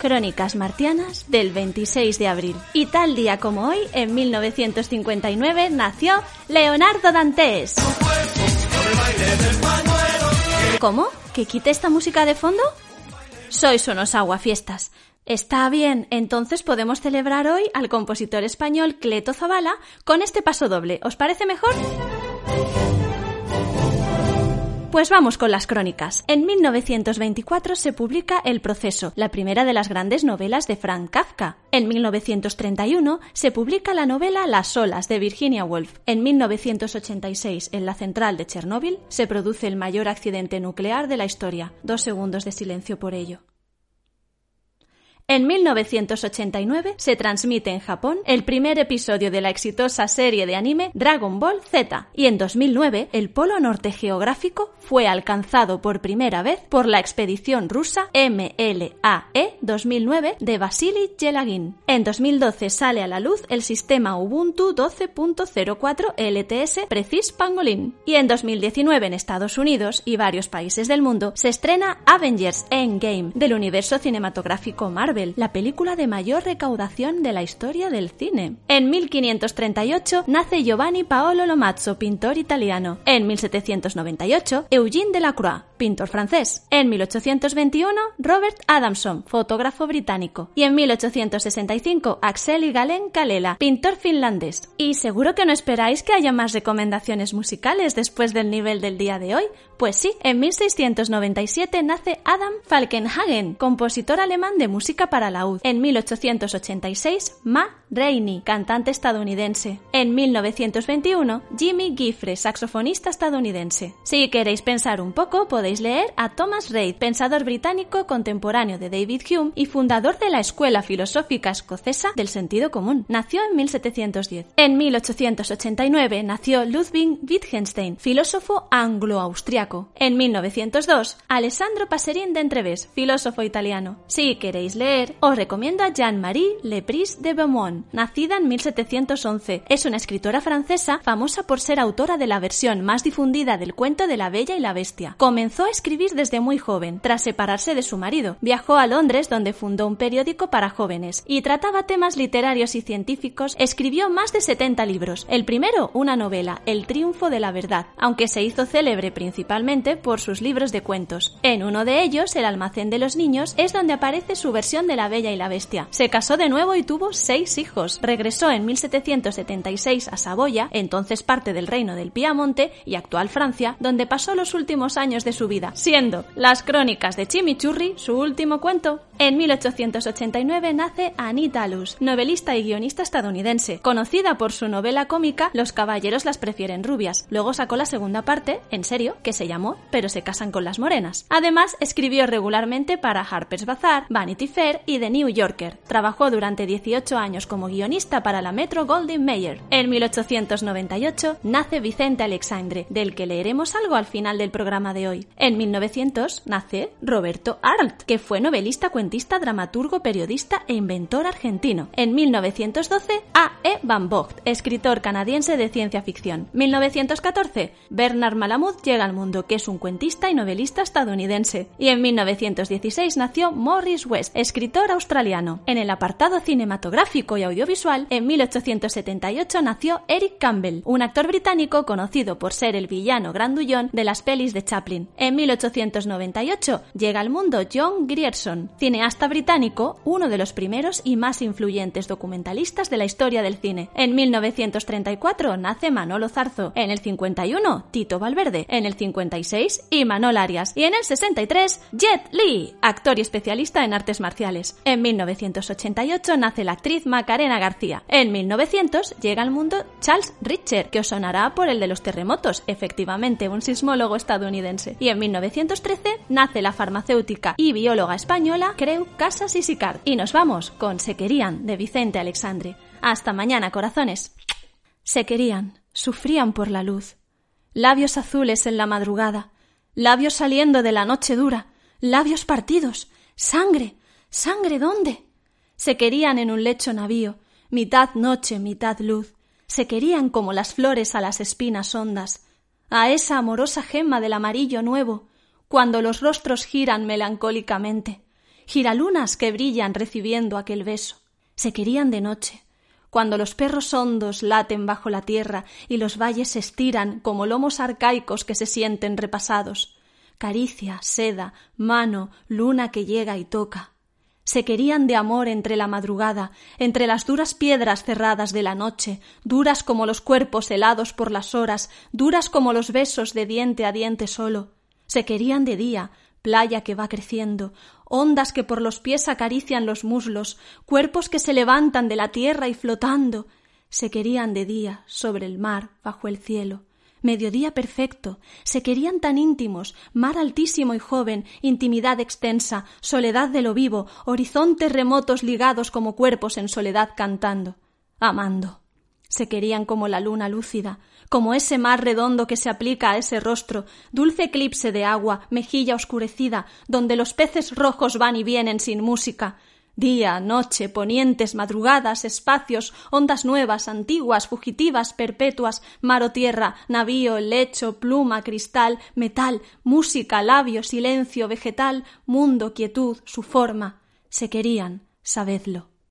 Crónicas Martianas del 26 de abril. Y tal día como hoy, en 1959, nació Leonardo Dantes. ¿Cómo? ¿Que quite esta música de fondo? Sois unos aguafiestas. Está bien, entonces podemos celebrar hoy al compositor español Cleto Zavala con este paso doble. ¿Os parece mejor? Pues vamos con las crónicas. En 1924 se publica El proceso, la primera de las grandes novelas de Frank Kafka. En 1931 se publica la novela Las olas de Virginia Woolf. En 1986, en la central de Chernóbil, se produce el mayor accidente nuclear de la historia. Dos segundos de silencio por ello. En 1989 se transmite en Japón el primer episodio de la exitosa serie de anime Dragon Ball Z. Y en 2009 el polo norte geográfico fue alcanzado por primera vez por la expedición rusa MLAE 2009 de Vasily Yelagin. En 2012 sale a la luz el sistema Ubuntu 12.04 LTS Precis Pangolin. Y en 2019 en Estados Unidos y varios países del mundo se estrena Avengers Endgame del universo cinematográfico Marvel la película de mayor recaudación de la historia del cine. En 1538 nace Giovanni Paolo Lomazzo, pintor italiano. En 1798, Eugène Delacroix, pintor francés. En 1821, Robert Adamson, fotógrafo británico. Y en 1865, Axel y Galen Kalela, pintor finlandés. Y seguro que no esperáis que haya más recomendaciones musicales después del nivel del día de hoy. Pues sí, en 1697 nace Adam Falkenhagen, compositor alemán de música para laúd. En 1886, Ma Rainey, cantante estadounidense. En 1921, Jimmy Giffre, saxofonista estadounidense. Si queréis pensar un poco, podéis leer a Thomas Reid, pensador británico contemporáneo de David Hume y fundador de la Escuela Filosófica Escocesa del Sentido Común. Nació en 1710. En 1889 nació Ludwig Wittgenstein, filósofo anglo-austriaco. En 1902, Alessandro Passerin de Entreves, filósofo italiano. Si queréis leer, os recomiendo a Jean-Marie Lepris de Beaumont, nacida en 1711. Es una escritora francesa famosa por ser autora de la versión más difundida del cuento de La Bella y la Bestia. Comenzó a escribir desde muy joven, tras separarse de su marido. Viajó a Londres donde fundó un periódico para jóvenes y trataba temas literarios y científicos. Escribió más de 70 libros. El primero, una novela, El triunfo de la verdad, aunque se hizo célebre principalmente por sus libros de cuentos. En uno de ellos, El almacén de los niños, es donde aparece su versión de La Bella y la Bestia. Se casó de nuevo y tuvo seis hijos Regresó en 1776 a Saboya, entonces parte del reino del Piamonte y actual Francia, donde pasó los últimos años de su vida, siendo Las crónicas de Chimichurri su último cuento. En 1889 nace Anita Luz, novelista y guionista estadounidense, conocida por su novela cómica Los caballeros las prefieren rubias. Luego sacó la segunda parte, en serio, que se llamó Pero se casan con las morenas. Además, escribió regularmente para Harper's Bazaar, Vanity Fair y The New Yorker. Trabajó durante 18 años como guionista para la Metro Goldwyn Mayer. En 1898 nace Vicente Alexandre, del que leeremos algo al final del programa de hoy. En 1900 nace Roberto Arlt, que fue novelista cuentista dramaturgo, periodista e inventor argentino. En 1912, A. E. Van Vogt, escritor canadiense de ciencia ficción. 1914, Bernard Malamud llega al mundo, que es un cuentista y novelista estadounidense. Y en 1916 nació Morris West, escritor australiano. En el apartado cinematográfico y audiovisual, en 1878 nació Eric Campbell, un actor británico conocido por ser el villano grandullón de las pelis de Chaplin. En 1898 llega al mundo John Grierson, cine cineasta británico, uno de los primeros y más influyentes documentalistas de la historia del cine. En 1934 nace Manolo Zarzo, en el 51 Tito Valverde, en el 56 Imanol Arias y en el 63 Jet Li, actor y especialista en artes marciales. En 1988 nace la actriz Macarena García. En 1900 llega al mundo Charles Richter, que os sonará por el de los terremotos, efectivamente un sismólogo estadounidense. Y en 1913 nace la farmacéutica y bióloga española Casas y Sicard. Y nos vamos con Se querían de Vicente Alexandre. Hasta mañana, corazones. Se querían, sufrían por la luz. Labios azules en la madrugada, labios saliendo de la noche dura, labios partidos, sangre, sangre ¿dónde? Se querían en un lecho navío, mitad noche, mitad luz. Se querían como las flores a las espinas hondas, a esa amorosa gema del amarillo nuevo, cuando los rostros giran melancólicamente giralunas que brillan recibiendo aquel beso. Se querían de noche, cuando los perros hondos laten bajo la tierra y los valles se estiran como lomos arcaicos que se sienten repasados. Caricia, seda, mano, luna que llega y toca. Se querían de amor entre la madrugada, entre las duras piedras cerradas de la noche, duras como los cuerpos helados por las horas, duras como los besos de diente a diente solo. Se querían de día, playa que va creciendo, ondas que por los pies acarician los muslos, cuerpos que se levantan de la tierra y flotando, se querían de día sobre el mar bajo el cielo. Mediodía perfecto, se querían tan íntimos, mar altísimo y joven, intimidad extensa, soledad de lo vivo, horizontes remotos ligados como cuerpos en soledad cantando, amando. Se querían como la luna lúcida, como ese mar redondo que se aplica a ese rostro, dulce eclipse de agua, mejilla oscurecida, donde los peces rojos van y vienen sin música, día, noche, ponientes, madrugadas, espacios, ondas nuevas, antiguas, fugitivas, perpetuas, mar o tierra, navío, lecho, pluma, cristal, metal, música, labio, silencio, vegetal, mundo, quietud, su forma. Se querían, sabedlo.